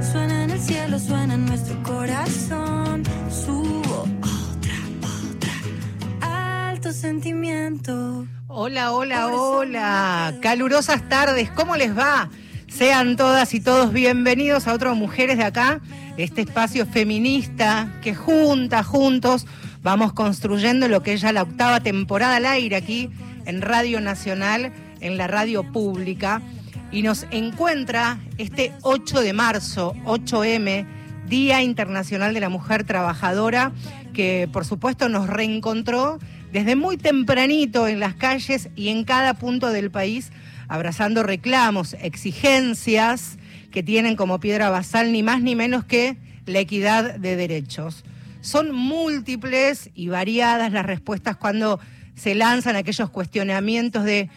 Suena en el cielo, suena en nuestro corazón. Subo otra, otra. Alto sentimiento. Hola, hola, hola. Calurosas tardes, ¿cómo les va? Sean todas y todos bienvenidos a otro Mujeres de Acá, este espacio feminista que juntas, juntos, vamos construyendo lo que es ya la octava temporada al aire aquí en Radio Nacional, en la radio pública. Y nos encuentra este 8 de marzo, 8M, Día Internacional de la Mujer Trabajadora, que por supuesto nos reencontró desde muy tempranito en las calles y en cada punto del país, abrazando reclamos, exigencias que tienen como piedra basal ni más ni menos que la equidad de derechos. Son múltiples y variadas las respuestas cuando se lanzan aquellos cuestionamientos de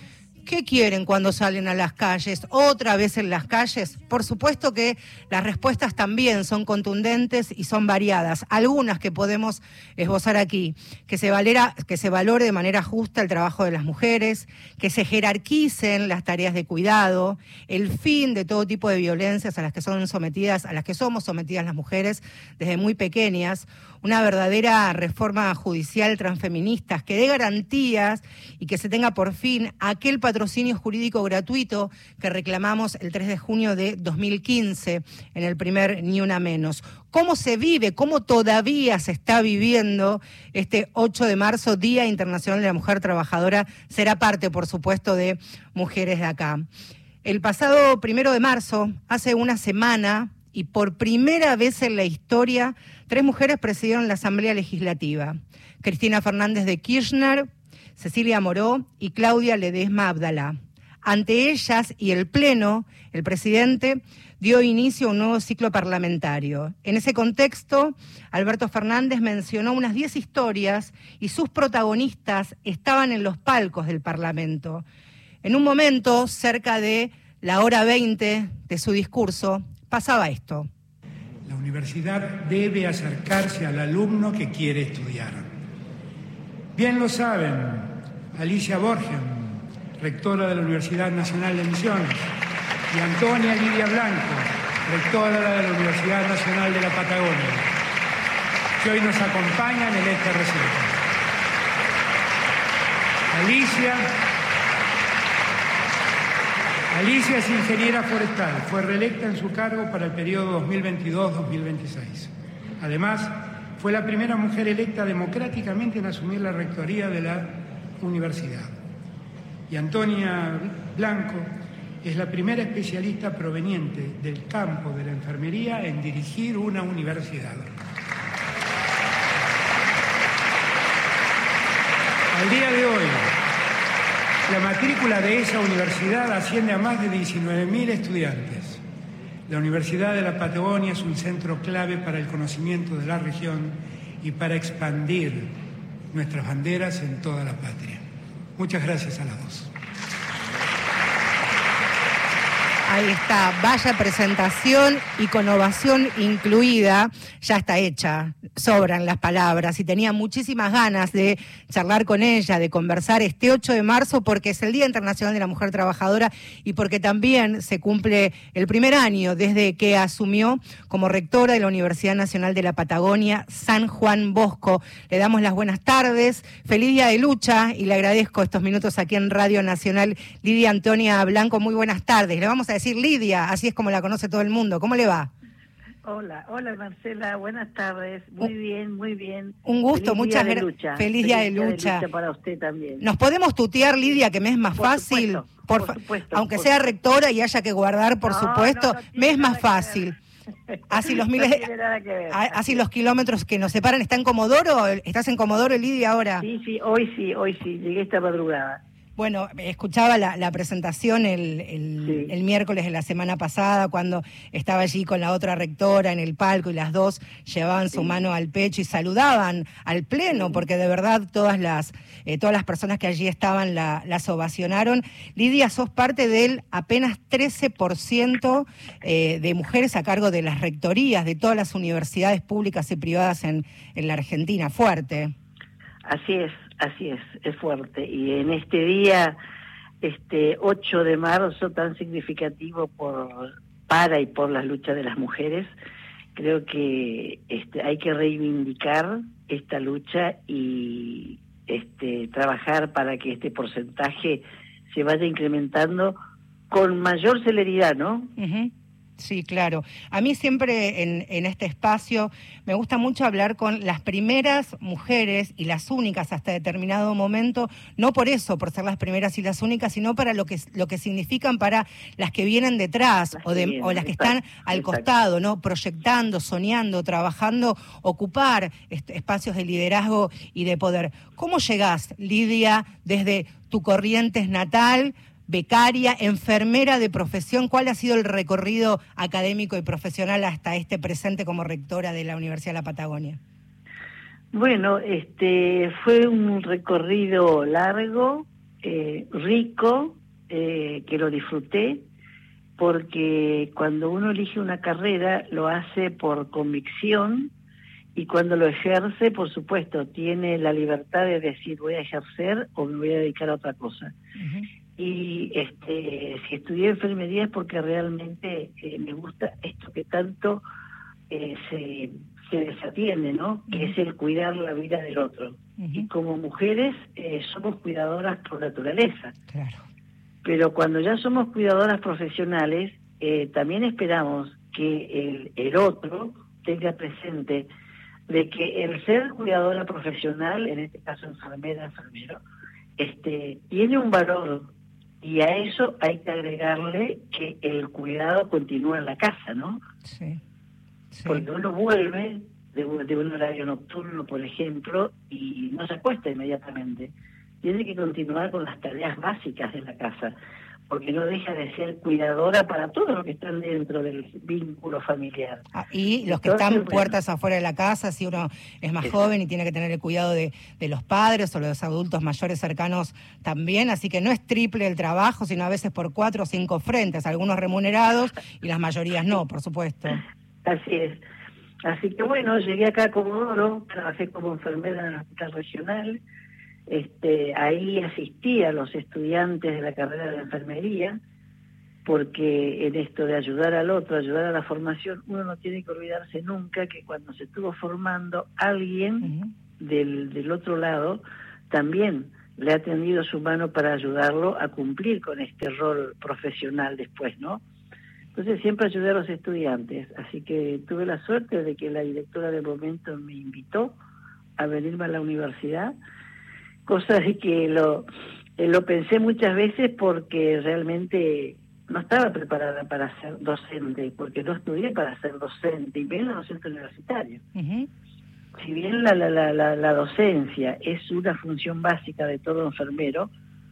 ¿Qué quieren cuando salen a las calles? ¿Otra vez en las calles? Por supuesto que las respuestas también son contundentes y son variadas. Algunas que podemos esbozar aquí. Que se, valera, que se valore de manera justa el trabajo de las mujeres, que se jerarquicen las tareas de cuidado, el fin de todo tipo de violencias a las que son sometidas, a las que somos sometidas las mujeres desde muy pequeñas, una verdadera reforma judicial transfeminista que dé garantías y que se tenga por fin aquel patrocinio jurídico gratuito que reclamamos el 3 de junio de 2015 en el primer Ni Una Menos. ¿Cómo se vive, cómo todavía se está viviendo este 8 de marzo, Día Internacional de la Mujer Trabajadora? Será parte, por supuesto, de Mujeres de Acá. El pasado primero de marzo, hace una semana, y por primera vez en la historia, tres mujeres presidieron la Asamblea Legislativa. Cristina Fernández de Kirchner, Cecilia Moró y Claudia Ledesma Abdalá. Ante ellas y el Pleno, el presidente dio inicio a un nuevo ciclo parlamentario. En ese contexto, Alberto Fernández mencionó unas 10 historias y sus protagonistas estaban en los palcos del Parlamento. En un momento, cerca de la hora 20 de su discurso, pasaba esto. La universidad debe acercarse al alumno que quiere estudiar. Bien lo saben Alicia Borgen, rectora de la Universidad Nacional de Misiones, y Antonia Lidia Blanco, rectora de la Universidad Nacional de la Patagonia, que hoy nos acompañan en este recinto. Alicia Alicia es ingeniera forestal, fue reelecta en su cargo para el periodo 2022-2026. Además, fue la primera mujer electa democráticamente en asumir la rectoría de la universidad. Y Antonia Blanco es la primera especialista proveniente del campo de la enfermería en dirigir una universidad. Al día de hoy, la matrícula de esa universidad asciende a más de 19.000 estudiantes. La Universidad de la Patagonia es un centro clave para el conocimiento de la región y para expandir nuestras banderas en toda la patria. Muchas gracias a las dos. Ahí está, vaya presentación y con ovación incluida, ya está hecha, sobran las palabras y tenía muchísimas ganas de charlar con ella, de conversar este 8 de marzo porque es el Día Internacional de la Mujer Trabajadora y porque también se cumple el primer año desde que asumió como rectora de la Universidad Nacional de la Patagonia, San Juan Bosco. Le damos las buenas tardes, feliz día de lucha y le agradezco estos minutos aquí en Radio Nacional. Lidia Antonia Blanco, muy buenas tardes. Le vamos a decir Lidia, así es como la conoce todo el mundo. ¿Cómo le va? Hola, hola Marcela, buenas tardes. Muy bien, muy bien. Un gusto, muchas gracias. Feliz, día de lucha. para usted también. Nos podemos tutear, Lidia, que me es más por fácil. Supuesto, por, por supuesto, aunque por sea rectora y haya que guardar, por No, supuesto, no, no me es más fácil. Así los miles, así los kilómetros que nos separan. ¿Está en Comodoro? ¿Estás en Comodoro, Lidia, ahora? Sí, sí, hoy sí, hoy sí, llegué esta madrugada. Bueno, escuchaba la, presentación el, el, miércoles de la semana pasada, cuando estaba allí con la otra rectora en el palco y las dos llevaban su mano al pecho y saludaban al pleno, porque de verdad todas las, eh, todas las personas que allí estaban la, las ovacionaron. Lidia, sos parte del apenas 13% eh, de mujeres a cargo de las rectorías de todas las universidades públicas y privadas en, en la Argentina. Fuerte. Así es, Así es, es fuerte. Y en este día, este 8 de marzo, tan significativo por para y por las luchas de las mujeres, creo que este, hay que reivindicar esta lucha y este, trabajar para que este porcentaje se vaya incrementando con mayor celeridad, ¿no? Sí, claro. A mí siempre en, este espacio me gusta mucho hablar con las primeras mujeres y las únicas hasta determinado momento, no por eso, por ser las primeras y las únicas, sino para lo que, lo que significan para las que vienen detrás o, de, o las que están al costado, ¿no? Proyectando, soñando, trabajando, ocupar espacios de liderazgo y de poder. ¿Cómo llegás, Lidia, desde tu Corrientes natal? Becaria, enfermera de profesión. ¿Cuál ha sido el recorrido académico y profesional hasta este presente como rectora de la Universidad de la Patagonia? Bueno, este fue un recorrido largo, eh, rico, eh, que lo disfruté, porque cuando uno elige una carrera lo hace por convicción y cuando lo ejerce, por supuesto, tiene la libertad de decir voy a ejercer o me voy a dedicar a otra cosa y este, si estudié enfermería es porque realmente eh, me gusta esto que tanto eh, se, se desatiende, ¿no? Que es el cuidar la vida del otro. Y como mujeres eh, somos cuidadoras por naturaleza. Claro. Pero cuando ya somos cuidadoras profesionales, también esperamos que el, el otro tenga presente de que el ser cuidadora profesional, en este caso enfermera, enfermero, este, tiene un valor y a eso hay que agregarle que el cuidado continúa en la casa, ¿no? Sí. Porque uno vuelve de un, de un horario nocturno, por ejemplo, y no se acuesta inmediatamente. Tiene que continuar con las tareas básicas de la casa porque no deja de ser cuidadora para todos los que están dentro del vínculo familiar. Ah, y los que están puertas afuera de la casa, si uno es más joven y tiene que tener el cuidado de, los padres o los adultos mayores cercanos también, así que no es triple el trabajo, sino a veces por cuatro o cinco frentes, algunos remunerados y las mayorías no, por supuesto. Así es. Así que bueno, llegué acá a Comodoro, trabajé como enfermera en el hospital regional, este, ahí asistí a los estudiantes de la carrera de enfermería, porque en esto de ayudar al otro, ayudar a la formación, uno no tiene que olvidarse nunca que cuando se estuvo formando, alguien del, del otro lado también le ha tendido su mano para ayudarlo a cumplir con este rol profesional después, ¿no? Entonces siempre ayudé a los estudiantes, así que tuve la suerte de que la directora del momento me invitó a venirme a la universidad cosa de que lo, eh, lo pensé muchas veces porque realmente no estaba preparada para ser docente, porque no estudié para ser docente, y menos docente universitario. Si bien la, la, la, la, docencia es una función básica de todo enfermero,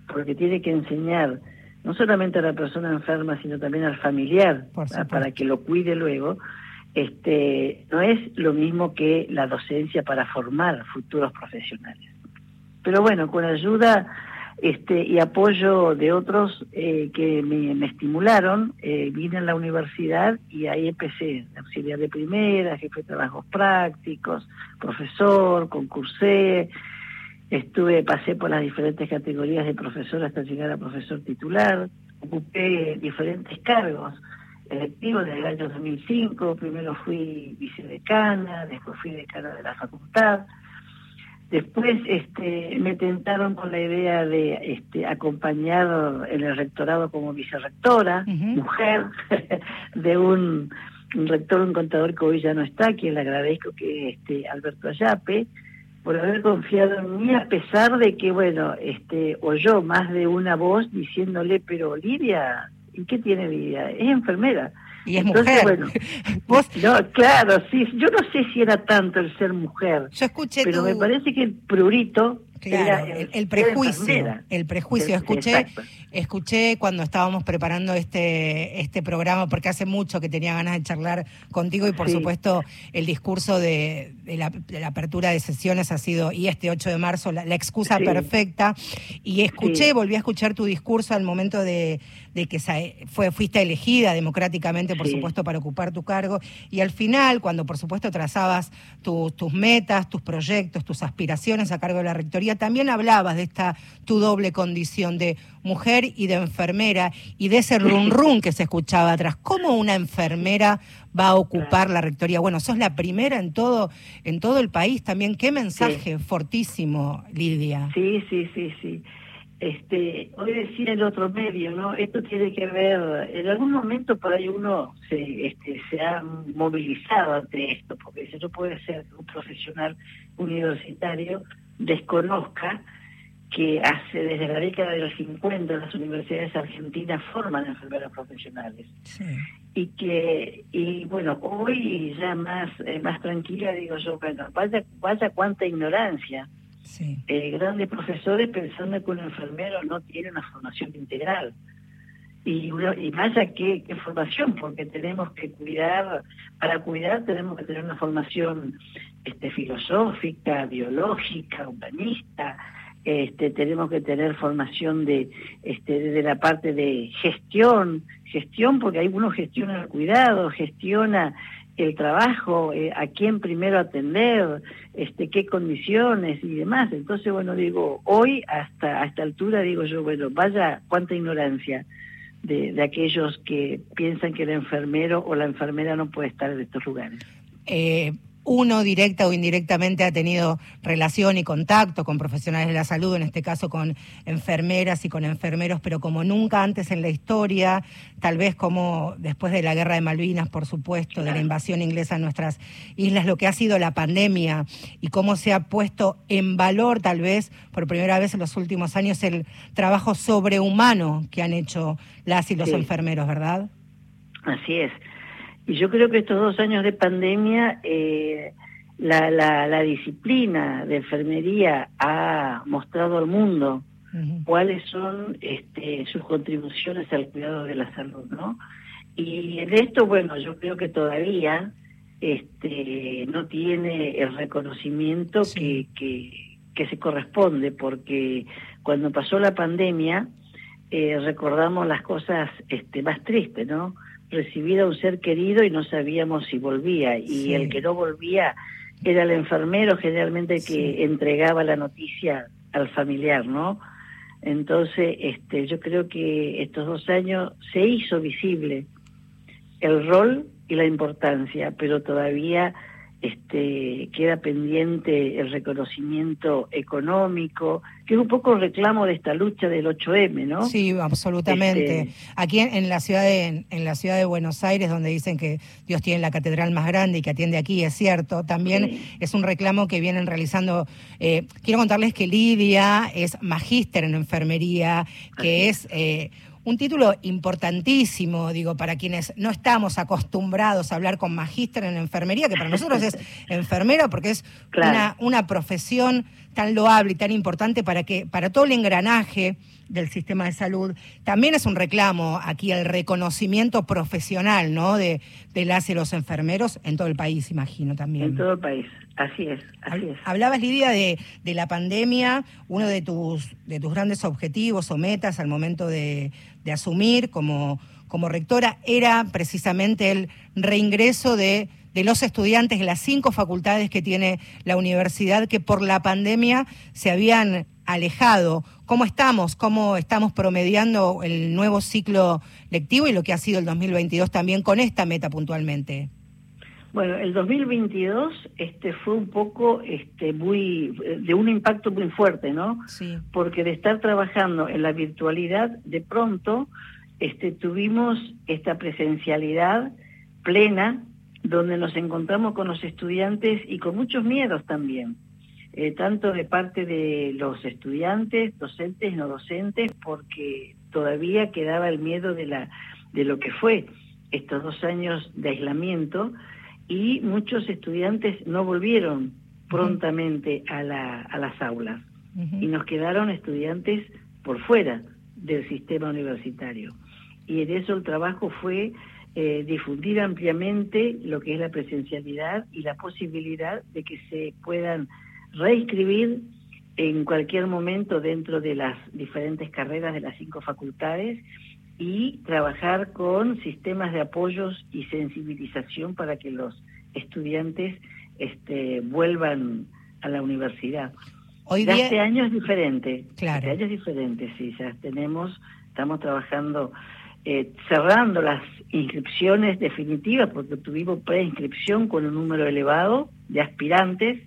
porque tiene que enseñar no solamente a la persona enferma, sino también al familiar, para que lo cuide luego, este no es lo mismo que la docencia para formar futuros profesionales. Pero bueno, con ayuda este, y apoyo de otros eh, que me, estimularon, eh, vine a la universidad y ahí empecé, auxiliar de primera, jefe de trabajos prácticos, profesor, concursé, estuve, pasé por las diferentes categorías de profesor hasta llegar a profesor titular, ocupé diferentes cargos electivos desde el año 2005, primero fui vicedecana, después fui decana de la facultad, Después este, me tentaron con la idea de este, acompañar en el rectorado como vicerrectora, mujer, de un, rector, un contador que hoy ya no está, quien le agradezco que este, Alberto Ayape, por haber confiado en mí, a pesar de que, bueno, este, oyó más de una voz diciéndole, pero Lidia, ¿y qué tiene Lidia? Es enfermera. Y es mujer. Bueno, No, claro, sí. Yo no sé si era tanto el ser mujer. Yo escuché Pero me parece que el prurito Claro, el, prejuicio, el prejuicio. Escuché, escuché cuando estábamos preparando este este programa, porque hace mucho que tenía ganas de charlar contigo y por supuesto el discurso de, la, apertura de sesiones ha sido, y este 8 de marzo, la, excusa perfecta. Y escuché, volví a escuchar tu discurso al momento de, que fue, fuiste elegida democráticamente, por supuesto, para ocupar tu cargo. Y al final, cuando por supuesto trazabas tus metas, tus proyectos, tus aspiraciones a cargo de la rectoría, también hablabas de esta tu doble condición de mujer y de enfermera y de ese rum rum que se escuchaba atrás. ¿Cómo una enfermera va a ocupar la rectoría? Bueno, sos la primera en todo en todo el país también. Qué mensaje fortísimo, Lidia. Sí, sí, sí, sí. Este, hoy decía el otro medio, ¿no? Esto tiene que ver, en algún momento por ahí uno se, este, se ha movilizado ante esto, porque eso puede ser un profesional universitario desconozca que hace desde la década de los 50 las universidades argentinas forman enfermeras profesionales. Y que y bueno hoy ya más eh, más tranquila digo yo bueno vaya vaya cuánta ignorancia. Eh, grandes profesores pensando que un enfermero no tiene una formación integral y, y vaya qué, formación porque tenemos que cuidar para cuidar tenemos que tener una formación este, filosófica, biológica, humanista, este, tenemos que tener formación de este, de la parte de gestión, gestión porque hay uno gestiona el cuidado, gestiona el trabajo, eh, a quién primero atender, este, qué condiciones y demás. Entonces, bueno, digo, hoy hasta a esta altura digo yo, bueno, vaya cuánta ignorancia de, de aquellos que piensan que el enfermero o la enfermera no puede estar en estos lugares. Eh, uno directa o indirectamente ha tenido relación y contacto con profesionales de la salud, en este caso con enfermeras y con enfermeros, pero como nunca antes en la historia, tal vez como después de la guerra de Malvinas, por supuesto, de la invasión inglesa en nuestras islas, lo que ha sido la pandemia y cómo se ha puesto en valor tal vez por primera vez en los últimos años el trabajo sobrehumano que han hecho las y los enfermeros, ¿verdad? Así es. Y yo creo que estos dos años de pandemia, eh, la, la, disciplina de enfermería ha mostrado al mundo cuáles son este, sus contribuciones al cuidado de la salud, ¿no? Y en esto, bueno, yo creo que todavía este, no tiene el reconocimiento que, que, que, se corresponde, porque cuando pasó la pandemia eh, recordamos las cosas este, más tristes, ¿no? Recibir a un ser querido y no sabíamos si volvía. Y el que no volvía era el enfermero generalmente que entregaba la noticia al familiar, ¿no? Entonces, este, yo creo que estos dos años se hizo visible el rol y la importancia, pero todavía este, queda pendiente el reconocimiento económico, que es un poco el reclamo de esta lucha del 8M, ¿no? Sí, absolutamente. Este, Aquí en, la ciudad de, en la ciudad de Buenos Aires, donde dicen que Dios tiene la catedral más grande y que atiende aquí, es cierto, también es un reclamo que vienen realizando. Eh, quiero contarles que Lidia es magíster en enfermería, que es eh, un título importantísimo, digo, para quienes no estamos acostumbrados a hablar con magíster en enfermería, que para nosotros es enfermera porque es una, una profesión tan loable y tan importante para que para todo el engranaje del sistema de salud. También es un reclamo aquí el reconocimiento profesional, ¿no? De, de las y los enfermeros en todo el país, imagino también. En todo el país, así es, así es. Hablabas, Lidia, de, de la pandemia, uno de tus, de tus grandes objetivos o metas al momento de, de asumir como, como rectora era precisamente el reingreso de de los estudiantes de las cinco facultades que tiene la universidad que por la pandemia se habían alejado. ¿Cómo estamos? ¿Cómo estamos promediando el nuevo ciclo lectivo y lo que ha sido el 2022 también con esta meta puntualmente? Bueno, el 2022 este fue un poco este muy de un impacto muy fuerte, ¿no? Sí. Porque de estar trabajando en la virtualidad, de pronto este tuvimos esta presencialidad plena donde nos encontramos con los estudiantes y con muchos miedos también, eh, tanto de parte de los estudiantes, docentes, no docentes, porque todavía quedaba el miedo de, la, de lo que fue estos dos años de aislamiento y muchos estudiantes no volvieron prontamente a, la, a las aulas. y nos quedaron estudiantes por fuera del sistema universitario. Y en eso el trabajo fue eh, difundir ampliamente lo que es la presencialidad y la posibilidad de que se puedan reinscribir en cualquier momento dentro de las diferentes carreras de las cinco facultades y trabajar con sistemas de apoyos y sensibilización para que los estudiantes este, vuelvan a la universidad. Hoy día... Este año es diferente. Claro. Este año es diferente, sí. Ya tenemos, estamos trabajando, eh, cerrando las inscripciones definitivas, porque tuvimos preinscripción con un número elevado de aspirantes,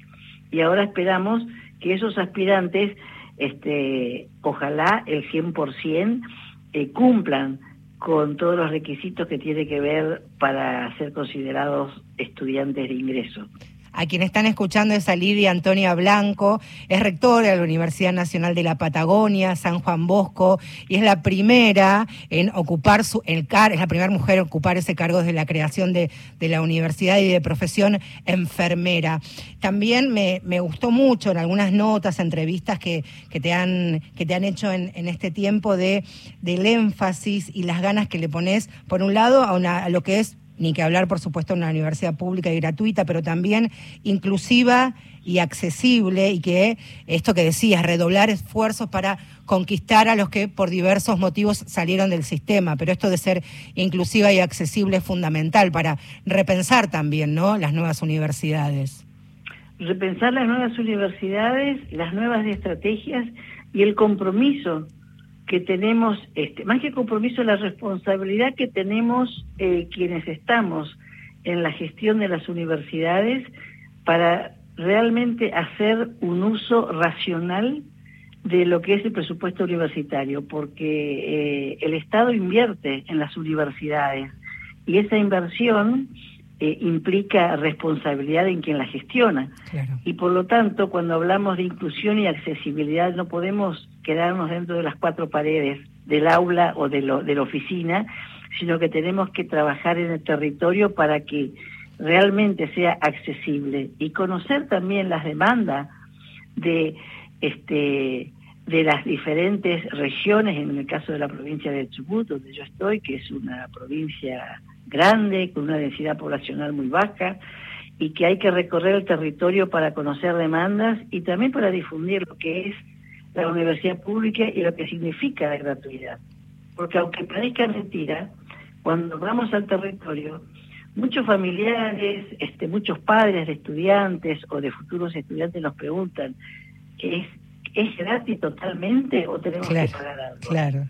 y ahora esperamos que esos aspirantes, este, ojalá el 100%, eh, cumplan con todos los requisitos que tiene que ver para ser considerados estudiantes de ingreso. A quien están escuchando es a Lidia Antonia Blanco, es rectora de la Universidad Nacional de la Patagonia, San Juan Bosco, y es la primera en ocupar su, es la primera mujer en ocupar ese cargo desde la creación de, la universidad y de profesión enfermera. También me, gustó mucho en algunas notas, entrevistas que, que, te, han, que te han hecho en, este tiempo de, del énfasis y las ganas que le pones, por un lado, a, una, a lo que es ni que hablar, por supuesto, de una universidad pública y gratuita, pero también inclusiva y accesible y que esto que decías, redoblar esfuerzos para conquistar a los que por diversos motivos salieron del sistema, pero esto de ser inclusiva y accesible es fundamental para repensar también, ¿no? las nuevas universidades. Repensar las nuevas universidades, las nuevas estrategias y el compromiso que tenemos, este, más que compromiso, la responsabilidad que tenemos eh, quienes estamos en la gestión de las universidades para realmente hacer un uso racional de lo que es el presupuesto universitario, porque eh, el Estado invierte en las universidades y esa inversión eh, implica responsabilidad en quien la gestiona. Y por lo tanto, cuando hablamos de inclusión y accesibilidad, no podemos quedarnos dentro de las cuatro paredes del aula o de, lo, de la oficina, sino que tenemos que trabajar en el territorio para que realmente sea accesible y conocer también las demandas de este de las diferentes regiones, en el caso de la provincia de Chubut, donde yo estoy, que es una provincia grande, con una densidad poblacional muy baja, y que hay que recorrer el territorio para conocer demandas y también para difundir lo que es la universidad pública y lo que significa la gratuidad. Porque aunque parezca mentira, cuando vamos al territorio, muchos familiares, este, muchos padres de estudiantes o de futuros estudiantes nos preguntan, ¿es, ¿es gratis totalmente o tenemos que pagar algo? Claro.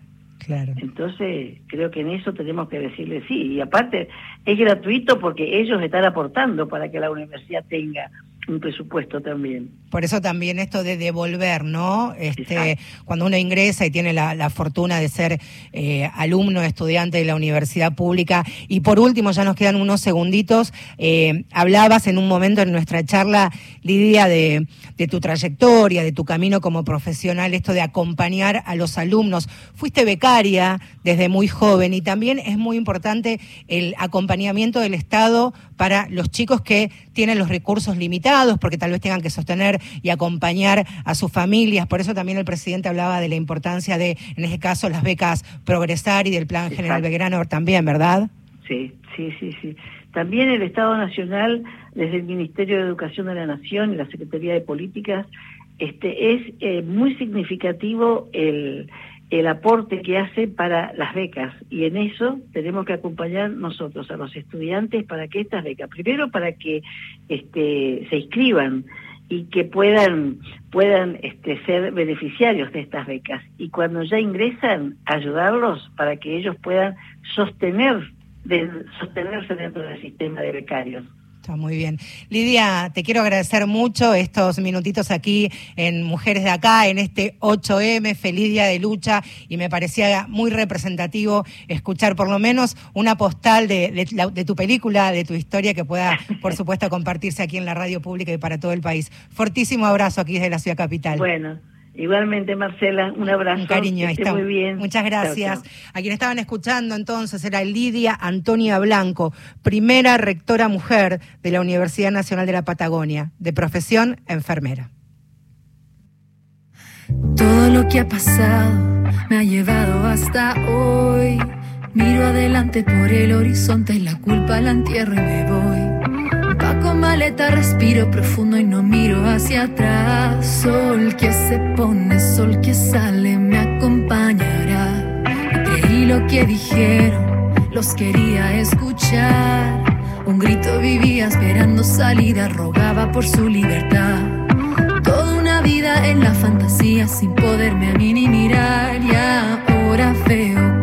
Claro. Entonces, creo que en eso tenemos que decirle sí. Y aparte, es gratuito porque ellos están aportando para que la universidad tenga un presupuesto también. Por eso también esto de devolver, ¿no? Este, cuando uno ingresa y tiene la, fortuna de ser eh, alumno, estudiante de la universidad pública. Y por último, ya nos quedan unos segunditos, eh, hablabas en un momento en nuestra charla, Lidia, de, de tu trayectoria, de tu camino como profesional, esto de acompañar a los alumnos. Fuiste becaria desde muy joven y también es muy importante el acompañamiento del Estado para los chicos que tienen los recursos limitados, porque tal vez tengan que sostener y acompañar a sus familias. Por eso también el presidente hablaba de la importancia de, en este caso, las becas Progresar y del Plan General Belgrano también, ¿verdad? Sí, sí, sí, sí. También el Estado Nacional, desde el Ministerio de Educación de la Nación y la Secretaría de Políticas, este, es eh, muy significativo el, el aporte que hace para las becas y en eso tenemos que acompañar nosotros a los estudiantes para que estas becas, primero para que este, se inscriban y que puedan puedan este, ser beneficiarios de estas becas y cuando ya ingresan ayudarlos para que ellos puedan sostener de, sostenerse dentro del sistema de becarios. Está muy bien. Lidia, te quiero agradecer mucho estos minutitos aquí en Mujeres de Acá, en este 8M, feliz día de lucha, y me parecía muy representativo escuchar por lo menos una postal de, tu película, de tu historia, que pueda, por supuesto, compartirse aquí en la radio pública y para todo el país. Fortísimo abrazo aquí desde la ciudad capital. Bueno. Igualmente, Marcela, un abrazo. Un cariño, está. muy bien. Muchas gracias. A quien estaban escuchando entonces era Lidia Antonia Blanco, primera rectora mujer de la Universidad Nacional de la Patagonia, de profesión enfermera. Todo lo que ha pasado me ha llevado hasta hoy. Miro adelante por el horizonte la culpa la entierro y me voy. Maleta, respiro profundo y no miro hacia atrás. Sol que se pone, sol que sale, me acompañará. creí lo que dijeron, los quería escuchar. Un grito vivía esperando salida, rogaba por su libertad. Toda una vida en la fantasía sin poderme a mí ni mirar. Y ahora veo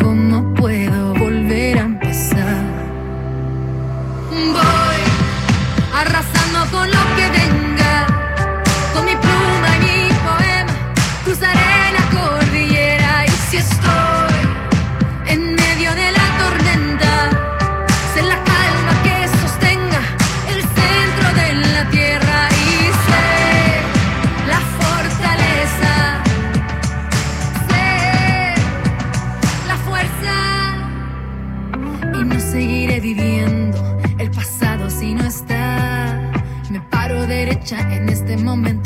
en este momento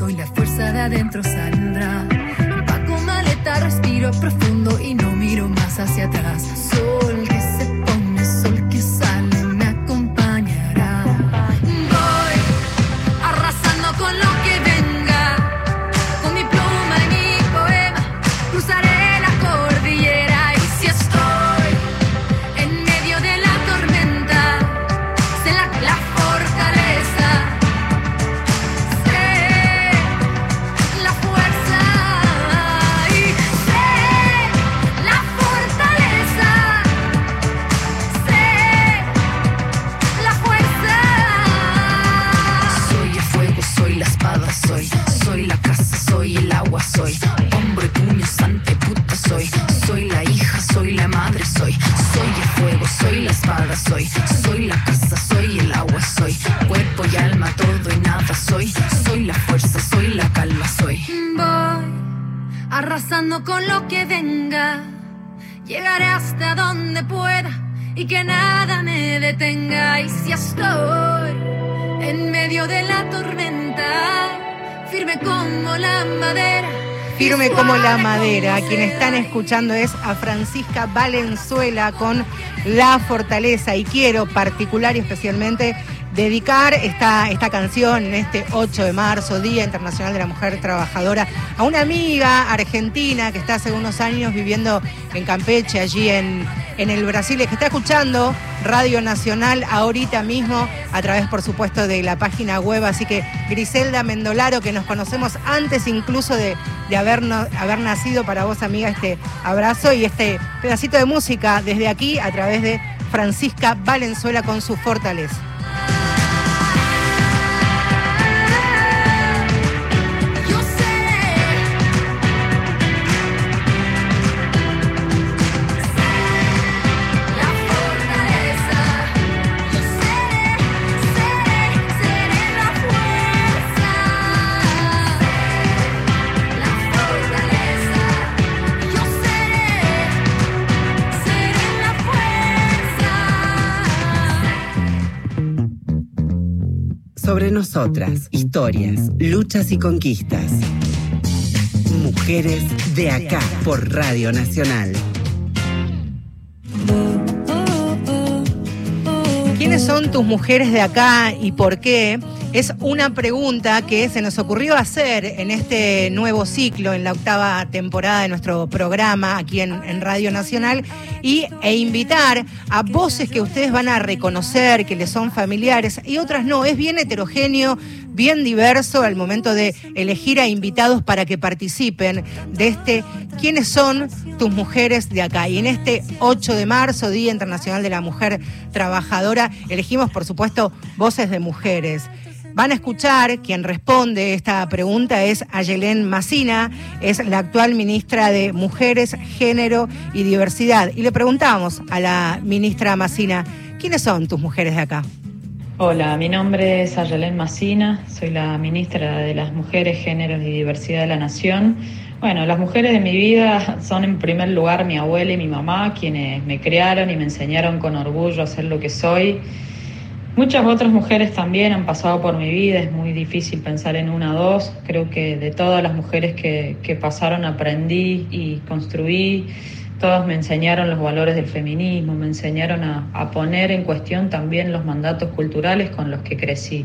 escuchando es a Francisca Valenzuela con La Fortaleza. Y quiero particular y especialmente dedicar esta, esta canción en este 8 de marzo, Día Internacional de la Mujer Trabajadora, a una amiga argentina que está hace unos años viviendo en Campeche, allí en, en el Brasil, que está escuchando Radio Nacional ahorita mismo, a través, por supuesto, de la página web. Así que Griselda Mendolaro, que nos conocemos antes incluso de, de habernos, haber nacido para vos, amiga, este abrazo y este pedacito de música desde aquí a través de Francisca Valenzuela con su fortaleza. Sobre nosotras, historias, luchas y conquistas. Mujeres de acá por Radio Nacional. ¿Quiénes son tus mujeres de acá y por qué? Es una pregunta que se nos ocurrió hacer en este nuevo ciclo, en la octava temporada de nuestro programa aquí en, Radio Nacional, y, e invitar a voces que ustedes van a reconocer, que les son familiares, y otras no. Es bien heterogéneo, bien diverso al momento de elegir a invitados para que participen de este ¿Quiénes son tus mujeres de acá? Y en este 8 de marzo, Día Internacional de la Mujer Trabajadora, elegimos, por supuesto, voces de mujeres. Van a escuchar, quien responde esta pregunta es Ayelén Macina, es la actual ministra de Mujeres, Género y Diversidad. Y le preguntamos a la ministra Macina, ¿quiénes son tus mujeres de acá? Hola, mi nombre es Ayelén Macina, soy la ministra de las Mujeres, Géneros y Diversidad de la Nación. Bueno, las mujeres de mi vida son en primer lugar mi abuela y mi mamá, quienes me criaron y me enseñaron con orgullo a ser lo que soy. Muchas otras mujeres también han pasado por mi vida, es muy difícil pensar en una o dos. Creo que de todas las mujeres que, que pasaron aprendí y construí. Todas me enseñaron los valores del feminismo, me enseñaron a, a poner en cuestión también los mandatos culturales con los que crecí.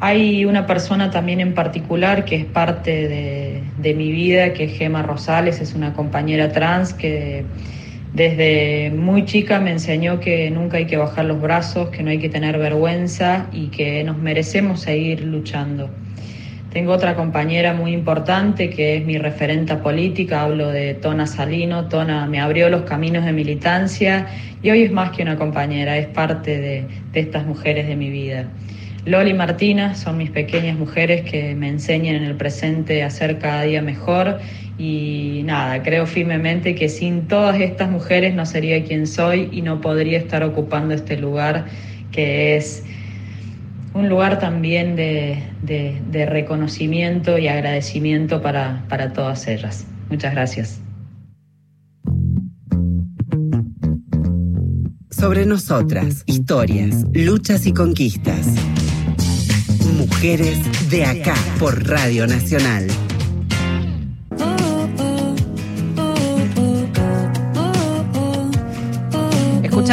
Hay una persona también en particular que es parte de, de mi vida, que es Gema Rosales, es una compañera trans que desde muy chica me enseñó que nunca hay que bajar los brazos, que no hay que tener vergüenza y que nos merecemos seguir luchando. Tengo otra compañera muy importante que es mi referenta política, hablo de Tona Salino. Tona me abrió los caminos de militancia y hoy es más que una compañera, es parte de, de estas mujeres de mi vida. Loli y Martina son mis pequeñas mujeres que me enseñan en el presente a ser cada día mejor y nada, creo firmemente que sin todas estas mujeres no sería quien soy y no podría estar ocupando este lugar que es un lugar también de, de, de reconocimiento y agradecimiento para, para todas ellas. Muchas gracias. Sobre nosotras, historias, luchas y conquistas. Mujeres de acá por Radio Nacional.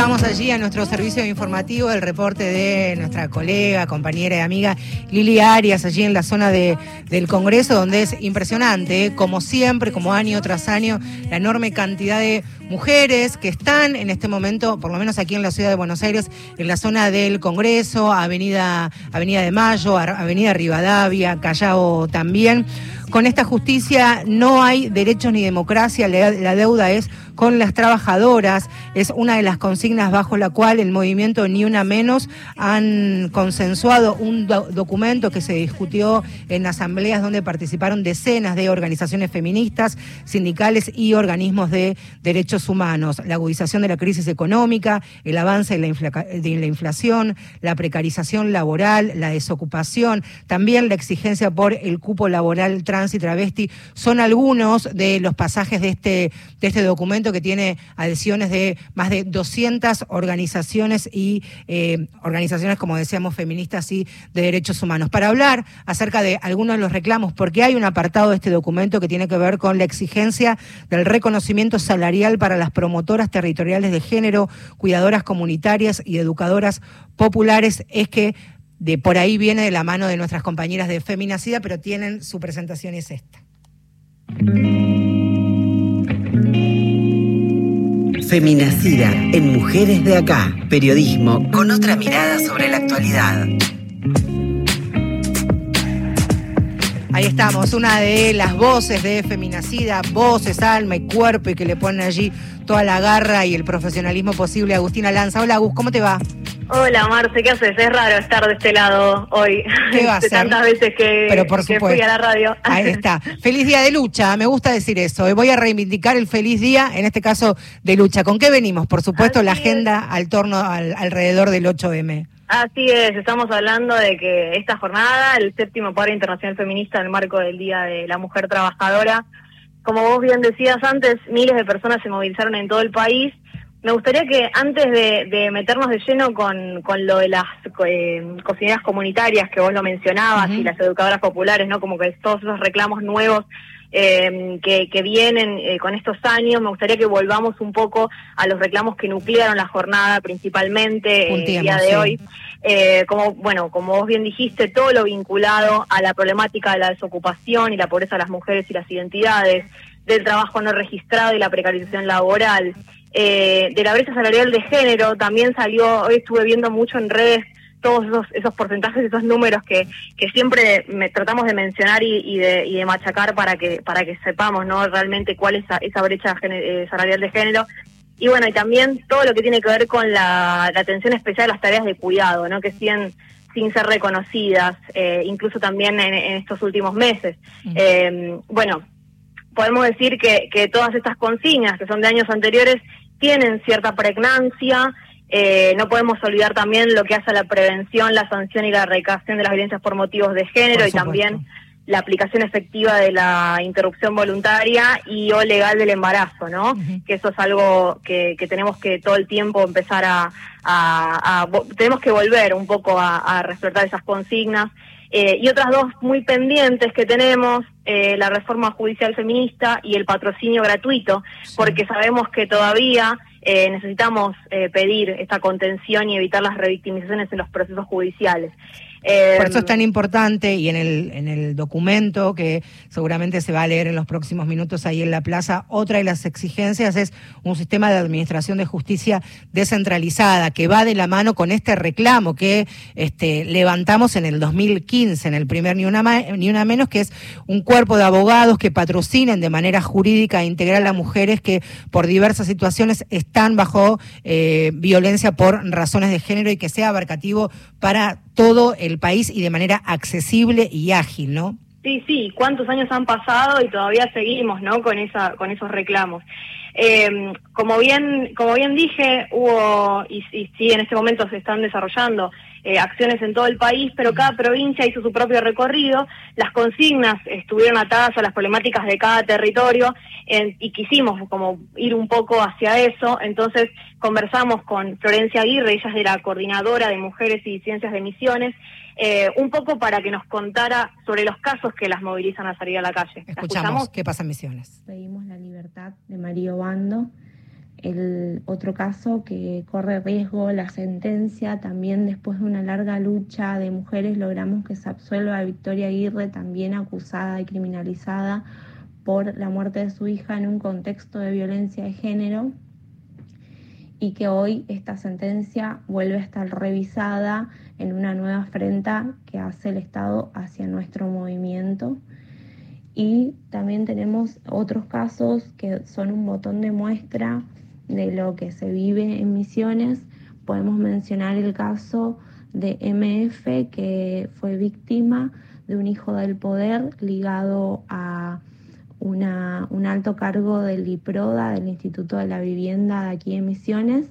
Escuchamos allí a nuestro servicio informativo el reporte de nuestra colega, compañera y amiga Lili Arias, allí en la zona de, del Congreso, donde es impresionante, ¿eh? como siempre, como año tras año, la enorme cantidad de mujeres que están en este momento, por lo menos aquí en la ciudad de Buenos Aires, en la zona del Congreso, Avenida, Avenida de Mayo, Avenida Rivadavia, Callao también. Con esta justicia no hay derechos ni democracia, la deuda es con las trabajadoras, es una de las consignas bajo la cual el movimiento Ni Una Menos han consensuado un do documento que se discutió en asambleas donde participaron decenas de organizaciones feministas, sindicales y organismos de derechos humanos. La agudización de la crisis económica, el avance de la, de la inflación, la precarización laboral, la desocupación, también la exigencia por el cupo laboral trans y travesti, son algunos de los pasajes de este, de este documento que tiene adhesiones de más de 200 organizaciones y eh, organizaciones, como decíamos, feministas y de derechos humanos. Para hablar acerca de algunos de los reclamos, porque hay un apartado de este documento que tiene que ver con la exigencia del reconocimiento salarial para las promotoras territoriales de género, cuidadoras comunitarias y educadoras populares, es que de por ahí viene de la mano de nuestras compañeras de Feminacida, pero tienen su presentación y es esta. Feminacida en Mujeres de Acá. Periodismo con otra mirada sobre la actualidad. Ahí estamos, una de las voces de Feminacida, voces, alma y cuerpo, y que le ponen allí toda la garra y el profesionalismo posible. Agustina Lanza. Hola, Agus, ¿cómo te va? Hola Marce, ¿qué haces? Es raro estar de este lado hoy. ¿Qué va a ser? Tantas veces que, Pero por que fui a la radio. Ahí está. Feliz día de lucha, me gusta decir eso. Voy a reivindicar el feliz día, en este caso de lucha. ¿Con qué venimos? Por supuesto, Así la es. agenda al torno, al, alrededor del 8M. Así es, estamos hablando de que esta jornada, el séptimo paro internacional feminista en el marco del Día de la Mujer Trabajadora, como vos bien decías antes, miles de personas se movilizaron en todo el país. Me gustaría que antes de, de meternos de lleno con, con lo de las eh, cocineras comunitarias que vos lo mencionabas y las educadoras populares, ¿no? Como que todos esos reclamos nuevos eh, que, que vienen eh, con estos años, me gustaría que volvamos un poco a los reclamos que nuclearon la jornada principalmente eh, el día de sí. hoy. Eh, como bueno, como vos bien dijiste, todo lo vinculado a la problemática de la desocupación y la pobreza de las mujeres y las identidades, del trabajo no registrado y la precarización laboral, eh, de la brecha salarial de género, también salió, hoy estuve viendo mucho en redes todos esos, esos porcentajes, esos números que, que siempre me, tratamos de mencionar y, y de, y de machacar para que para que sepamos no realmente cuál es esa, esa brecha eh, salarial de género. Y bueno y también todo lo que tiene que ver con la, la atención especial a las tareas de cuidado no que siguen sin ser reconocidas eh, incluso también en, en estos últimos meses. Eh, bueno podemos decir que, que todas estas consignas que son de años anteriores tienen cierta pregnancia. Eh, no podemos olvidar también lo que hace a la prevención, la sanción y la erradicación de las violencias por motivos de género y también la aplicación efectiva de la interrupción voluntaria y o legal del embarazo, ¿no? Que eso es algo que, tenemos que todo el tiempo empezar a, tenemos que volver un poco a, respetar esas consignas. Eh, y otras dos muy pendientes que tenemos, eh, la reforma judicial feminista y el patrocinio gratuito, porque sabemos que todavía eh, necesitamos pedir esta contención y evitar las revictimizaciones en los procesos judiciales. Por eso es tan importante y en el, en el documento que seguramente se va a leer en los próximos minutos ahí en la plaza, otra de las exigencias es un sistema de administración de justicia descentralizada que va de la mano con este reclamo que este, levantamos en el 2015, en el primer Ni Una, ni una Menos, que es un cuerpo de abogados que patrocinen de manera jurídica e integral a mujeres que por diversas situaciones están bajo eh, violencia por razones de género y que sea abarcativo para todo país y de manera accesible y ágil, ¿no? Sí, sí, cuántos años han pasado y todavía seguimos, ¿no? Con esa, con esos reclamos. Eh, como bien, como bien dije, hubo y, y sí en este momento se están desarrollando eh, acciones en todo el país, pero cada provincia hizo su propio recorrido, las consignas estuvieron atadas a las problemáticas de cada territorio y quisimos como ir un poco hacia eso, entonces conversamos con Florencia Aguirre, ella es de la coordinadora de mujeres y ciencias de misiones, eh, un poco para que nos contara sobre los casos que las movilizan a salir a la calle. Escuchamos, qué pasa en Misiones. Pedimos la libertad de Mario Bando el otro caso que corre riesgo la sentencia, también después de una larga lucha de mujeres logramos que se absuelva a Victoria Aguirre, también acusada y criminalizada por la muerte de su hija en un contexto de violencia de género y que hoy esta sentencia vuelve a estar revisada en una nueva afrenta que hace el Estado hacia nuestro movimiento. Y también tenemos otros casos que son un botón de muestra de lo que se vive en Misiones, podemos mencionar el caso de MF, que fue víctima de un hijo del poder ligado a una, un alto cargo del IPRODA, del Instituto de la Vivienda de aquí en Misiones,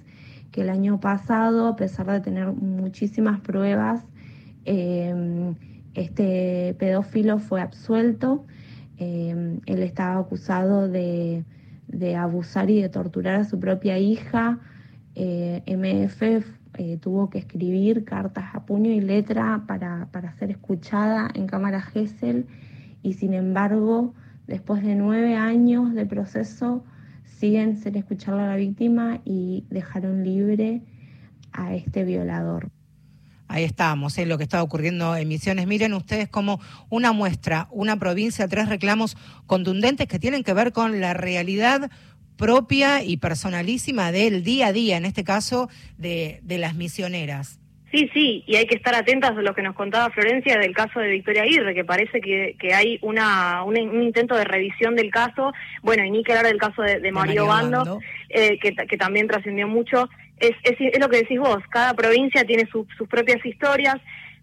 que el año pasado, a pesar de tener muchísimas pruebas, em, este pedófilo fue absuelto. Em, él estaba acusado de de abusar y de torturar a su propia hija. Eh, MF eh, tuvo que escribir cartas a puño y letra para, ser escuchada en Cámara Gesell y sin embargo, después de nueve años de proceso, siguen sin escuchar a la víctima y dejaron libre a este violador. Ahí estamos, es lo que está ocurriendo en Misiones. Miren ustedes como una muestra, una provincia, tres reclamos contundentes que tienen que ver con la realidad propia y personalísima del día a día, en este caso de, las misioneras. Sí, sí, y hay que estar atentas a lo que nos contaba Florencia del caso de Victoria Aguirre, que parece que, hay una, un, intento de revisión del caso, bueno, y ni que hablar del caso de, Mario, Bando, eh, que, que también trascendió mucho es, es, lo que decís vos, cada provincia tiene sus propias historias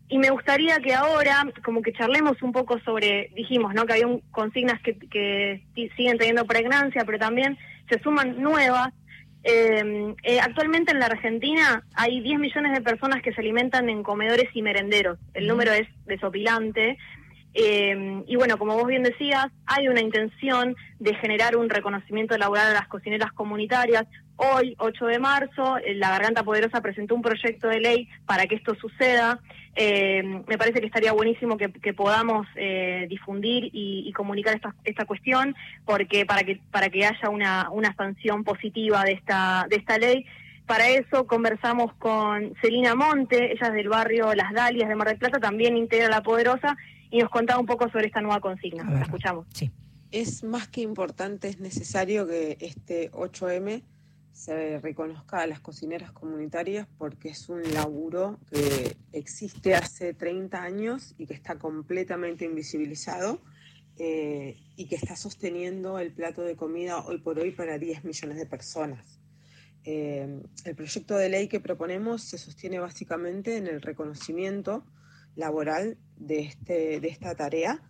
y me gustaría que ahora como que charlemos un poco sobre, dijimos, ¿no? Que hay consignas que, que siguen teniendo pregnancia, pero también se suman nuevas. Eh, eh, actualmente en la Argentina hay 10 millones de personas que se alimentan en comedores y merenderos. El número es desopilante. Eh, y bueno, como vos bien decías, hay una intención de generar un reconocimiento laboral a las cocineras comunitarias. Hoy, 8 de marzo, eh, la Garganta Poderosa presentó un proyecto de ley para que esto suceda. Eh, me parece que estaría buenísimo que, podamos difundir y, comunicar esta, esta cuestión, porque para que para que haya una, una sanción positiva de esta de esta ley. Para eso conversamos con Celina Monte, ella es del barrio Las Dalias de Mar del Plata, también integra La Poderosa, y nos contaba un poco sobre esta nueva consigna. La escuchamos. Sí. Es más que importante, es necesario que este 8M se reconozca a las cocineras comunitarias porque es un laburo que existe hace 30 años y que está completamente invisibilizado eh, y que está sosteniendo el plato de comida hoy por hoy para 10 millones de personas. Eh, el proyecto de ley que proponemos se sostiene básicamente en el reconocimiento laboral de, este, de esta tarea,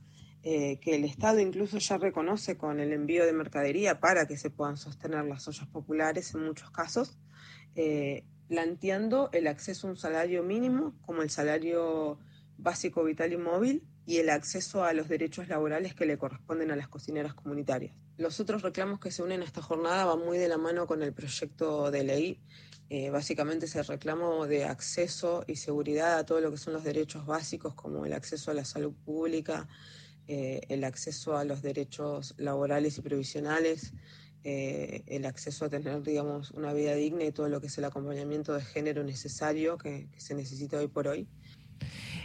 eh, que el Estado incluso ya reconoce con el envío de mercadería para que se puedan sostener las ollas populares en muchos casos, eh, planteando el acceso a un salario mínimo como el salario básico, vital y móvil y el acceso a los derechos laborales que le corresponden a las cocineras comunitarias. Los otros reclamos que se unen a esta jornada van muy de la mano con el proyecto de ley. Eh, básicamente es el reclamo de acceso y seguridad a todo lo que son los derechos básicos, como el acceso a la salud pública, eh, el acceso a los derechos laborales y previsionales, eh, el acceso a tener, digamos, una vida digna y todo lo que es el acompañamiento de género necesario que se necesita hoy por hoy.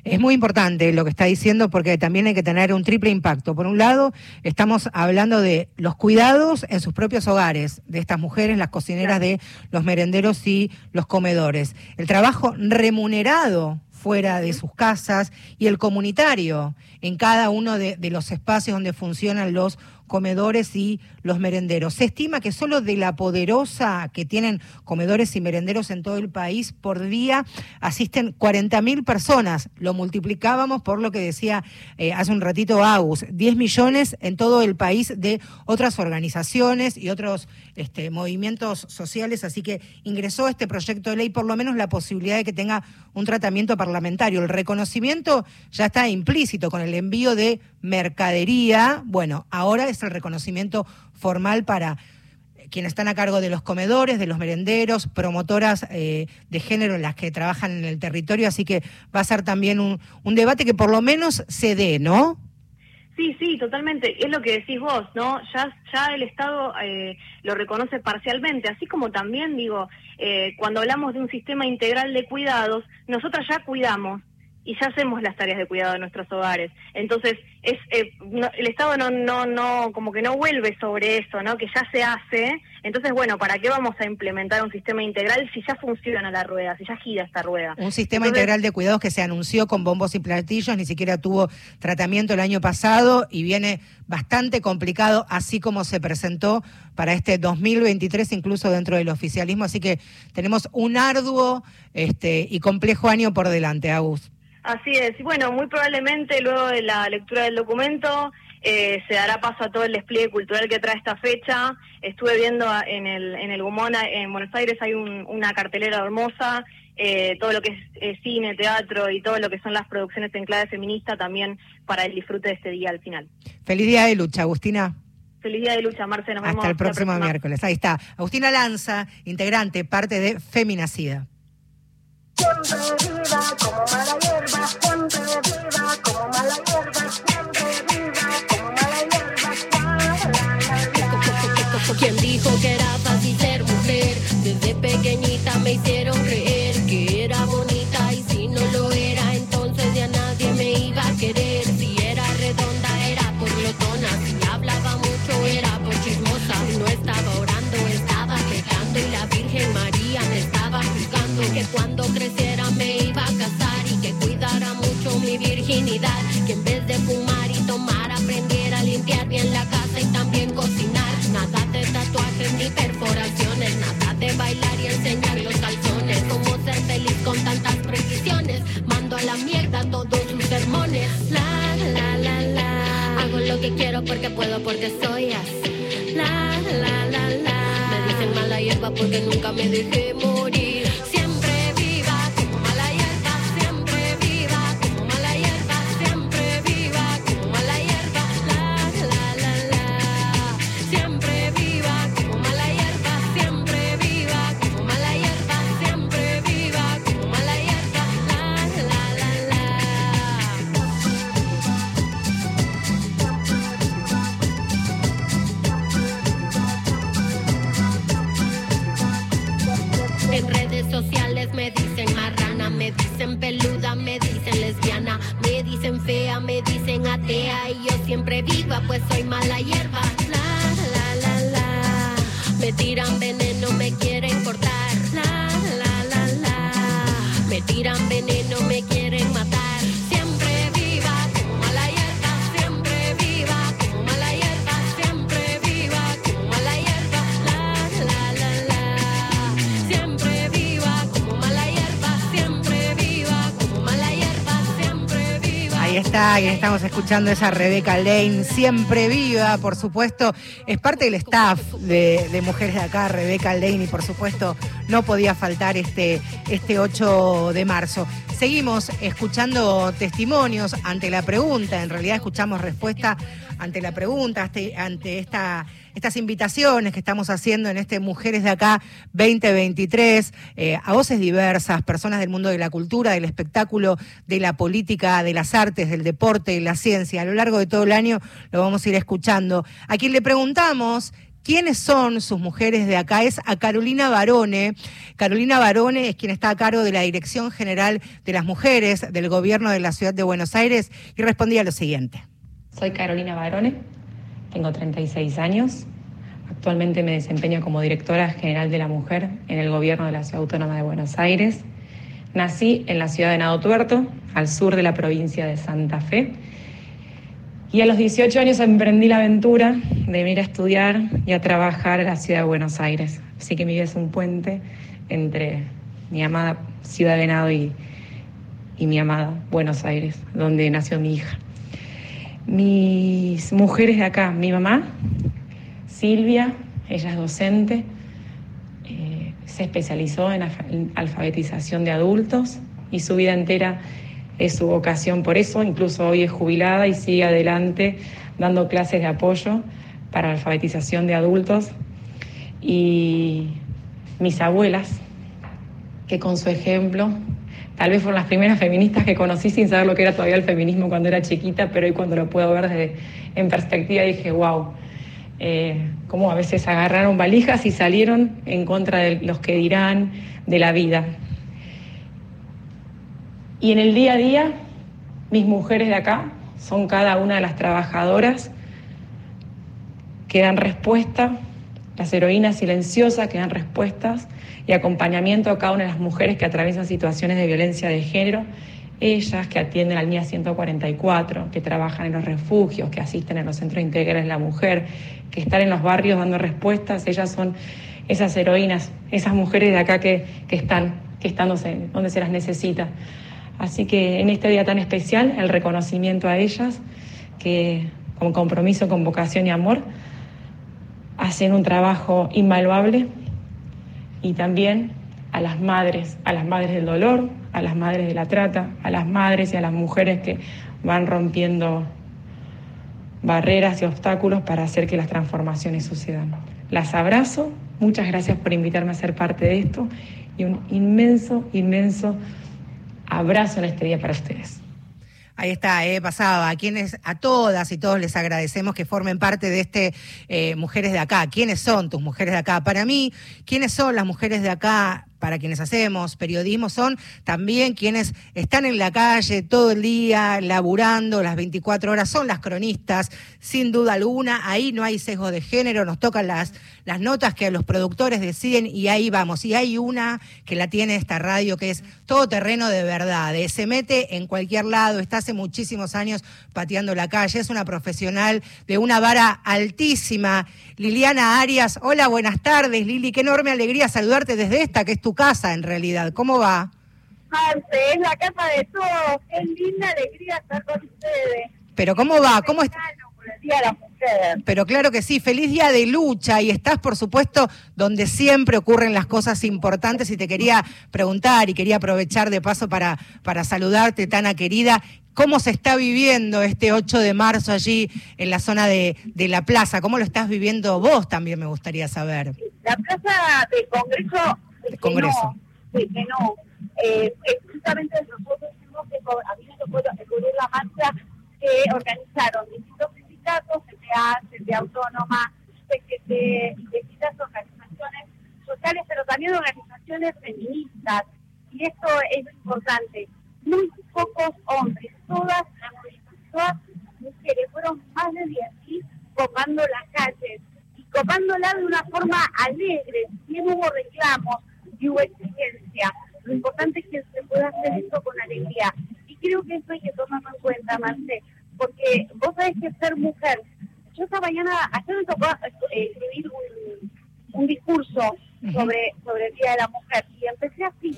Es muy importante lo que está diciendo porque también hay que tener un triple impacto. Por un lado, estamos hablando de los cuidados en sus propios hogares, de estas mujeres, las cocineras de los merenderos y los comedores. El trabajo remunerado fuera de sus casas y el comunitario en cada uno de, los espacios donde funcionan los comedores y los merenderos. Se estima que solo de la poderosa que tienen comedores y merenderos en todo el país por día asisten 40.000 personas. Lo multiplicábamos por lo que decía eh, hace un ratito Agus, 10 millones en todo el país de otras organizaciones y otros este, movimientos sociales. Así que ingresó este proyecto de ley por lo menos la posibilidad de que tenga un tratamiento parlamentario. El reconocimiento ya está implícito con el envío de mercadería. Bueno, ahora es el reconocimiento formal para quienes están a cargo de los comedores, de los merenderos, promotoras eh, de género en las que trabajan en el territorio, así que va a ser también un, un debate que por lo menos se dé, ¿no? Sí, sí, totalmente. Es lo que decís vos, ¿no? Ya, ya el Estado eh, lo reconoce parcialmente, así como también, digo, eh, cuando hablamos de un sistema integral de cuidados, nosotras ya cuidamos, y ya hacemos las tareas de cuidado de nuestros hogares. Entonces, es eh, el Estado no, no, no, como que no vuelve sobre eso, ¿no? Que ya se hace. Entonces, bueno, ¿para qué vamos a implementar un sistema integral si ya funciona la rueda, si ya gira esta rueda? Un sistema integral de cuidados que se anunció con bombos y platillos, ni siquiera tuvo tratamiento el año pasado y viene bastante complicado, así como se presentó para este 2023, incluso dentro del oficialismo. Así que tenemos un arduo este, y complejo año por delante, Agus. Así es. Y bueno, muy probablemente luego de la lectura del documento eh, se dará paso a todo el despliegue cultural que trae esta fecha. Estuve viendo en el, en el Gumona, en Buenos Aires, hay una cartelera hermosa. Eh, todo lo que es cine, teatro y todo lo que son las producciones en clave feminista también para el disfrute de este día al final. Feliz día de lucha, Agustina. Feliz día de lucha, Marce. Nos Hasta el próximo miércoles. Ahí está. Agustina Lanza, integrante, parte de Feminacida. Siempre viva como mala hierba, siempre viva como mala hierba, porque puedo, porque soy así. La, la, la, la. Me dicen mala hierba porque nunca me dejé morir. Siempre viva, pues soy mala hierba. La, la, la, la. Me tiran veneno, estamos escuchando esa Rebeca Lane, siempre viva, por supuesto, es parte del staff de, Mujeres de Acá, Rebeca Lane, y por supuesto no podía faltar este, este 8 de marzo. Seguimos escuchando testimonios ante la pregunta, en realidad escuchamos respuesta ante la pregunta, ante esta estas invitaciones que estamos haciendo en este Mujeres de Acá 2023, eh, a voces diversas, personas del mundo de la cultura, del espectáculo, de la política, de las artes, del deporte, de la ciencia. A lo largo de todo el año lo vamos a ir escuchando. A quien le preguntamos ¿Quiénes son sus mujeres de acá? Es a Carolina Barone. Carolina Barone es quien está a cargo de la Dirección General de las Mujeres del Gobierno de la Ciudad de Buenos Aires y respondía lo siguiente. Soy Carolina Barone, tengo 36 años. Actualmente me desempeño como directora general de la mujer en el gobierno de la Ciudad Autónoma de Buenos Aires. Nací en la ciudad de Nado Tuerto, al sur de la provincia de Santa Fe. Y a los 18 años emprendí la aventura de ir a estudiar y a trabajar a la ciudad de Buenos Aires. Así que mi vida es un puente entre mi amada ciudad de Venado y, y mi amada Buenos Aires, donde nació mi hija mis mujeres de acá, mi mamá, Silvia, ella es docente, eh, se especializó en alfabetización de adultos y su vida entera es su vocación por eso, incluso hoy es jubilada y sigue adelante dando clases de apoyo para alfabetización de adultos. Y mis abuelas, que con su ejemplo Tal vez fueron las primeras feministas que conocí sin saber lo que era todavía el feminismo cuando era chiquita, pero hoy cuando lo puedo ver desde, en perspectiva dije, wow, eh, cómo a veces agarraron valijas y salieron en contra de los que dirán de la vida. Y en el día a día, mis mujeres de acá son cada una de las trabajadoras que dan respuesta, las heroínas silenciosas que dan respuestas y acompañamiento a cada una de las mujeres que atraviesan situaciones de violencia de género, ellas que atienden al NIA 144, que trabajan en los refugios, que asisten en los centros integrales de la mujer, que están en los barrios dando respuestas, ellas son esas heroínas, esas mujeres de acá que, están, que están donde se las necesita. Así que en este día tan especial, el reconocimiento a ellas, que con compromiso, con vocación y amor, hacen un trabajo invaluable y también a las madres, a las madres del dolor, a las madres de la trata, a las madres y a las mujeres que van rompiendo barreras y obstáculos para hacer que las transformaciones sucedan. Las abrazo, muchas gracias por invitarme a ser parte de esto y un inmenso, inmenso abrazo en este día para ustedes. Ahí está, eh, pasaba. A quienes, a todas y todos les agradecemos que formen parte de este eh, Mujeres de Acá. ¿Quiénes son tus mujeres de acá? Para mí, ¿quiénes son las mujeres de acá? para quienes hacemos periodismo son también quienes están en la calle todo el día, laburando las 24 horas, son las cronistas, sin duda alguna. Ahí no hay sesgo de género, nos tocan las, las notas que los productores deciden y ahí vamos. Y hay una que la tiene esta radio que es todo terreno de verdad, eh. se mete en cualquier lado, está hace muchísimos años pateando la calle, es una profesional de una vara altísima. Liliana Arias, hola, buenas tardes, Lili, qué enorme alegría saludarte desde esta que es tu casa en realidad. ¿Cómo va? Marce, es la casa de todos. Qué linda alegría estar con ustedes. Pero ¿cómo va? ¿Cómo está? Pero claro que sí, feliz día de lucha y estás, por supuesto, donde siempre ocurren las cosas importantes y te quería preguntar y quería aprovechar de paso para, para saludarte, Tana querida. ¿Cómo se está viviendo este 8 de marzo allí en la zona de, de la plaza? ¿Cómo lo estás viviendo vos también me gustaría saber? La plaza del Congreso el Congreso. Que no, que no. Eh, justamente nosotros tuvimos que, a mí me tocó la marcha que organizaron distintos sindicatos, CTA, CTA Autónoma, CGT, distintas organizaciones sociales, pero también organizaciones feministas. Y esto es importante. Muy pocos hombres, todas las mujeres, fueron más de 10.000 copando las calles y copándola de una forma alegre, bien hubo reclamos, y hubo exigencia. Lo importante es que se pueda hacer esto con alegría. Y creo que eso hay que tomarlo en cuenta, Marce, que ser mujer, yo esta mañana, ayer me tocó eh, escribir un, un discurso sobre, sobre el Día de la Mujer y empecé así.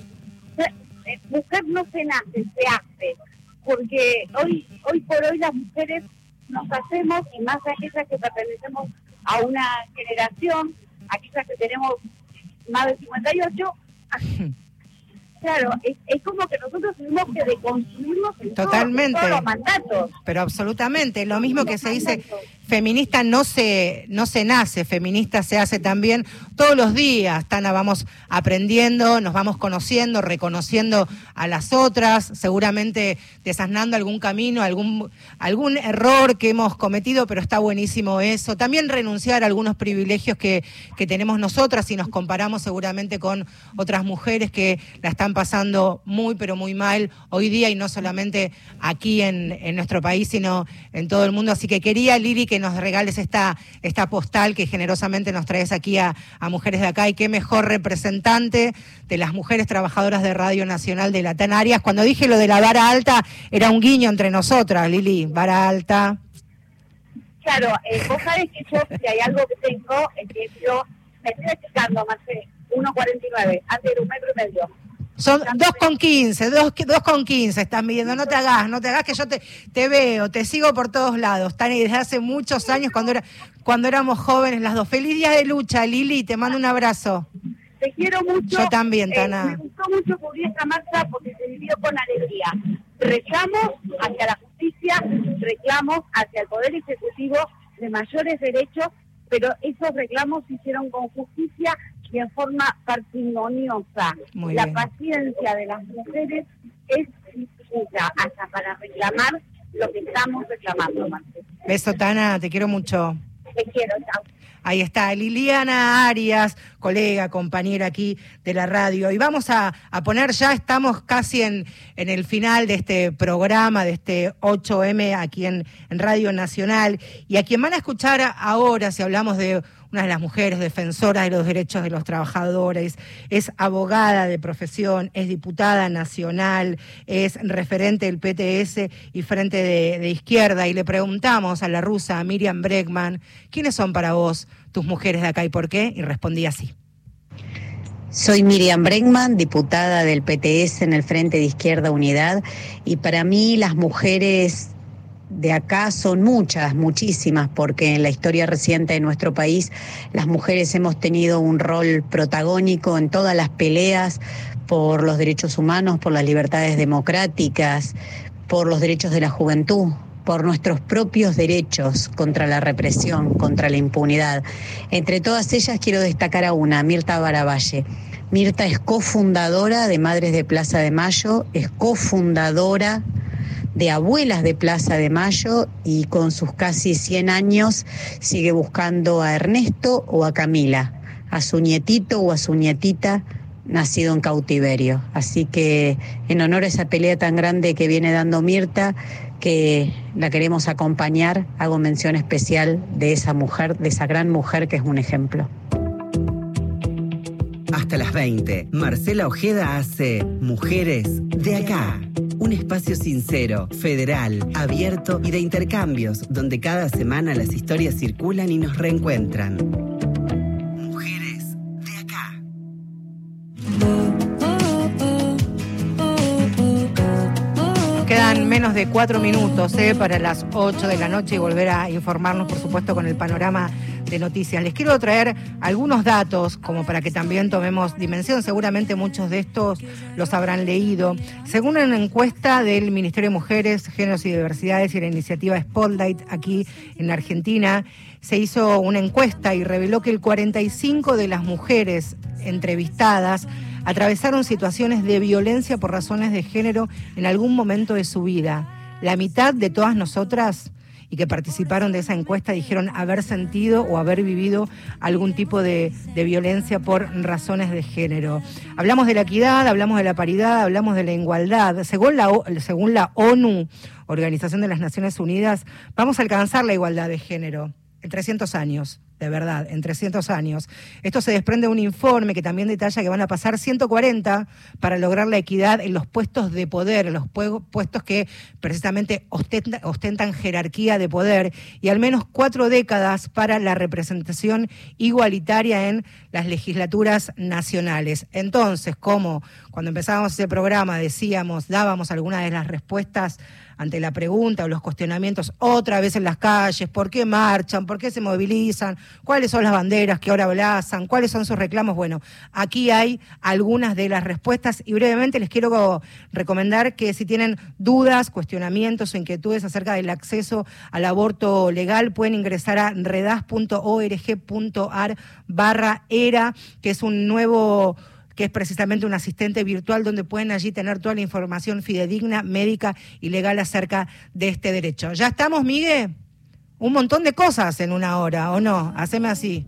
Eh, mujer no se nace, se hace, porque hoy, hoy por hoy las mujeres nos hacemos, y más aquellas que pertenecemos a una generación, aquellas que tenemos más de 58. Claro, es, es como que nosotros tenemos que deconstruirnos en todos- en Totalmente. todos los mandatos. Pero absolutamente, lo mismo que se dice, feminista no se, no se nace, feminista se hace también todos los días, Tana, vamos aprendiendo, nos vamos conociendo, reconociendo a las otras, seguramente desasnando algún camino, algún, algún error que hemos cometido, pero está buenísimo eso. También renunciar a algunos privilegios que, que tenemos nosotras y nos comparamos seguramente con otras mujeres que la están pasando muy, pero muy mal hoy día y no solamente aquí en, en nuestro país, sino en todo el mundo. Así que quería, Lili, que nos regales esta, esta postal que generosamente nos traes aquí a, a Mujeres de Acá y qué mejor representante de las mujeres trabajadoras de Radio Nacional de Latán Arias. Cuando dije lo de la vara alta, era un guiño entre nosotras, Lili, vara alta. Claro, eh, vos sabés que yo, si hay algo que tengo, es que yo me estoy achicando, Marcé, 1,49, antes de un metro y medio. Son dos con quince, dos, dos con quince están midiendo, no te hagas, no te hagas que yo te, te veo, te sigo por todos lados, Tani, desde hace muchos años cuando era, cuando éramos jóvenes las dos. Feliz día de lucha, Lili, te mando un abrazo. Te quiero mucho. Yo también, Eh, Tana. me gustó mucho cubrir esta marcha porque se vivió con alegría. Reclamos hacia la justicia, reclamos hacia el Poder Ejecutivo de mayores derechos, pero esos reclamos se hicieron con justicia y en forma parsimoniosa. La bien. paciencia de las mujeres es infinita hasta para reclamar lo que estamos reclamando, Marcelo. Beso, Tana, te quiero mucho. Te quiero, chao. Ahí está Liliana Arias, colega, compañera aquí de la radio. Y vamos a, a poner ya, estamos casi en, en el final de este programa, de este 8M aquí en, en Radio Nacional. Y a quien van a escuchar ahora, si hablamos de una de las mujeres defensoras de los derechos de los trabajadores, es abogada de profesión, es diputada nacional, es referente del PTS y Frente de, Izquierda. Y le preguntamos a la rusa Miriam Bregman, ¿quiénes son para vos tus mujeres de acá y por qué? Y respondía así. Soy Miriam Bregman, diputada del PTS en el Frente de Izquierda Unidad, y para mí las mujeres de acá son muchas, muchísimas, porque en la historia reciente de nuestro país las mujeres hemos tenido un rol protagónico en todas las peleas por los derechos humanos, por las libertades democráticas, por los derechos de la juventud, por nuestros propios derechos contra la represión, contra la impunidad. Entre todas ellas quiero destacar a una, Mirta Baravalle. Mirta es cofundadora de Madres de Plaza de Mayo, es cofundadora de Abuelas de Plaza de Mayo y con sus casi 100 años sigue buscando a Ernesto o a Camila, a su nietito o a su nietita nacido en cautiverio. Así que en honor a esa pelea tan grande que viene dando Mirta, que la queremos acompañar, hago mención especial de esa mujer, de esa gran mujer que es un ejemplo. Hasta las 20, Marcela Ojeda hace Mujeres de Acá. Un espacio sincero, federal, abierto y de intercambios, donde cada semana las historias circulan y nos reencuentran. Mujeres de Acá. Quedan menos de cuatro minutos eh, para las 8 de la noche y volver a informarnos, por supuesto, con el panorama de noticias. Les quiero traer algunos datos como para que también tomemos dimensión. Seguramente muchos de estos los habrán leído. Según una encuesta del Ministerio de Mujeres, Géneros y Diversidades y la iniciativa Spotlight aquí en Argentina, se hizo una encuesta y reveló que el 45 de las mujeres entrevistadas atravesaron situaciones de violencia por razones de género en algún momento de su vida. La mitad de todas nosotras y que participaron de esa encuesta dijeron haber sentido o haber vivido algún tipo de, violencia por razones de género. Hablamos de la equidad, hablamos de la paridad, hablamos de la igualdad. Según la, según la ONU, Organización de las Naciones Unidas, vamos a alcanzar la igualdad de género en 300 años de verdad, en 300 años. Esto se desprende de un informe que también detalla que van a pasar 140 para lograr la equidad en los puestos de poder, en los puestos que precisamente ostentan, jerarquía de poder, y al menos cuatro décadas para la representación igualitaria en las legislaturas nacionales. Entonces, como cuando empezábamos ese programa decíamos, dábamos algunas de las respuestas ante la pregunta o los cuestionamientos otra vez en las calles, por qué marchan, por qué se movilizan, cuáles son las banderas que ahora abrazan, cuáles son sus reclamos. Bueno, aquí hay algunas de las respuestas y brevemente les quiero recomendar que si tienen dudas, cuestionamientos o inquietudes acerca del acceso al aborto legal, pueden ingresar a redas.org.ar barra ERA, que es un nuevo que es precisamente un asistente virtual donde pueden allí tener toda la información fidedigna, médica y legal acerca de este derecho. ¿Ya estamos, Miguel? Un montón de cosas en una hora, ¿o no? Haceme así.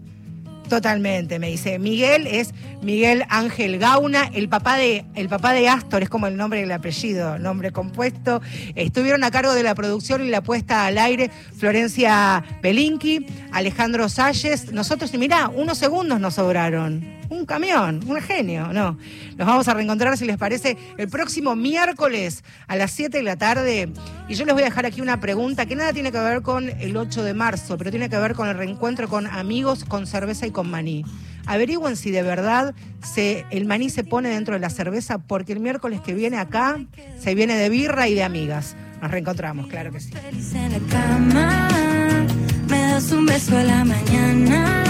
Totalmente, me dice. Miguel es Miguel Ángel Gauna, el papá de, el papá de Astor, es como el nombre del apellido, nombre compuesto. Estuvieron a cargo de la producción y la puesta al aire Florencia Pelinki, Alejandro Salles. Nosotros, y mirá, unos segundos nos sobraron un camión, un genio, no. Nos vamos a reencontrar, si les parece, el próximo miércoles a las 7 de la tarde. Y yo les voy a dejar aquí una pregunta que nada tiene que ver con el 8 de marzo, pero tiene que ver con el reencuentro con amigos, con cerveza y con maní. Averigüen si de verdad se, el maní se pone dentro de la cerveza, porque el miércoles que viene acá se viene de birra y de amigas. Nos reencontramos, claro que sí. me das un beso a la mañana